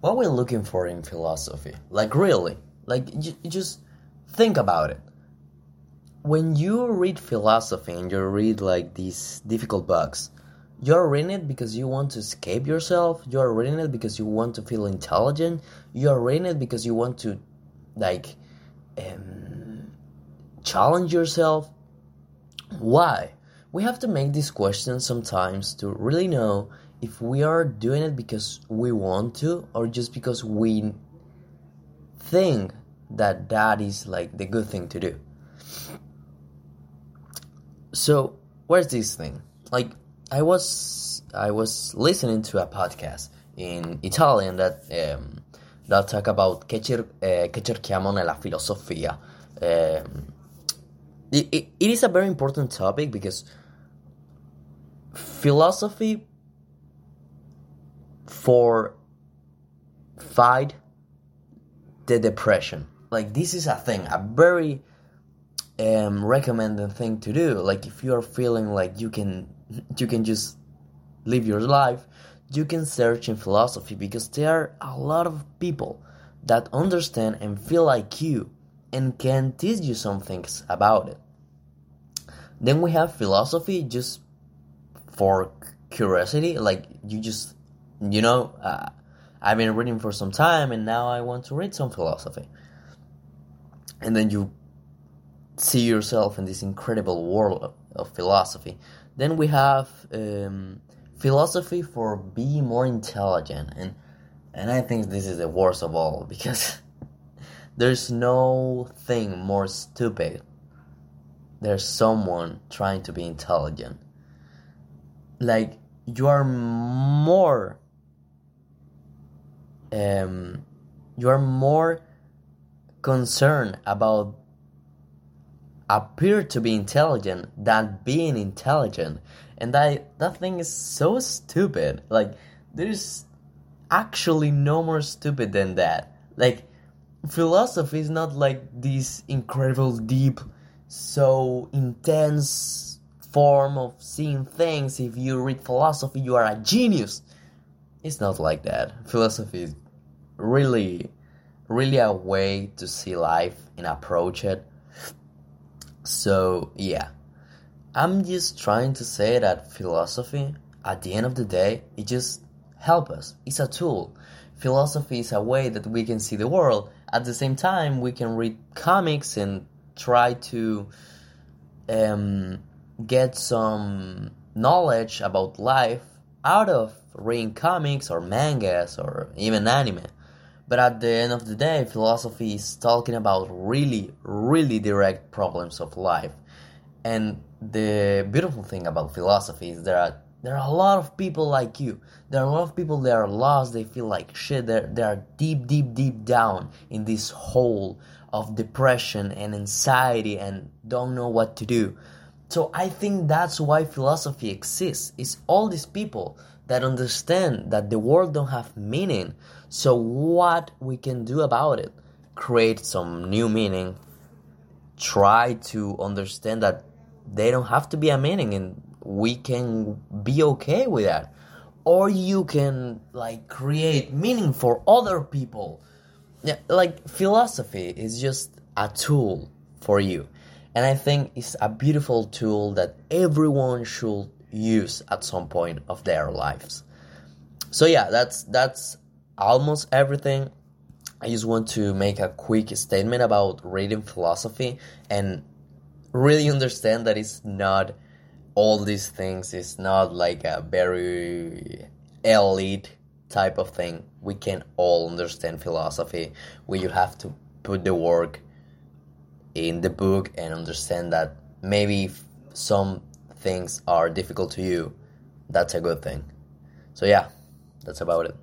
what we're looking for in philosophy. Like, really. Like, you just think about it. When you read philosophy and you read like these difficult books, you're reading it because you want to escape yourself. You're reading it because you want to feel intelligent. You're reading it because you want to, like, um, challenge yourself. Why? We have to make these questions sometimes to really know if we are doing it because we want to or just because we think that that is like the good thing to do. So, where's this thing? Like I was I was listening to a podcast in Italian that um, that talk about che, cer- uh, che cerchiamo nella filosofia. Um, it is a very important topic because philosophy for fight the depression. Like this is a thing, a very um, recommended thing to do. Like if you are feeling like you can you can just live your life, you can search in philosophy because there are a lot of people that understand and feel like you and can teach you some things about it. Then we have philosophy just for curiosity, like you just you know, uh, I've been reading for some time and now I want to read some philosophy. And then you see yourself in this incredible world of, philosophy. Then we have um, philosophy for being more intelligent, and and I think this is the worst of all because there's no thing more stupid. There's someone trying to be intelligent. Like you are more um, you are more concerned about appear to be intelligent than being intelligent. And that that thing is so stupid. Like there's actually no more stupid than that. Like philosophy is not like this incredible deep so intense form of seeing things. If you read philosophy you are a genius it's not like that. Philosophy is really, really a way to see life and approach it. So, yeah. I'm just trying to say that philosophy, at the end of the day, it just helps us. It's a tool. Philosophy is a way that we can see the world. At the same time, we can read comics and try to um, get some knowledge about life out of reading comics or mangas or even anime. But at the end of the day, philosophy is talking about really, really direct problems of life. And the beautiful thing about philosophy is there are there are a lot of people like you. There are a lot of people that are lost. They feel like shit. They're, they are deep, deep, deep down in this hole of depression and anxiety and don't know what to do. So I think that's why philosophy exists. It's all these people that understand that the world don't have meaning. So what we can do about it? Create some new meaning. Try to understand that they don't have to be a meaning and we can be okay with that. Or you can like create meaning for other people. Yeah, like philosophy is just a tool for you. And I think it's a beautiful tool that everyone should use at some point of their lives. So yeah, that's that's almost everything. I just want to make a quick statement about reading philosophy and really understand that it's not all these things. It's not like a very elite type of thing. We can all understand philosophy. We you have to put the work in the book and understand that maybe some things are difficult to you, that's a good thing. So, yeah, that's about it.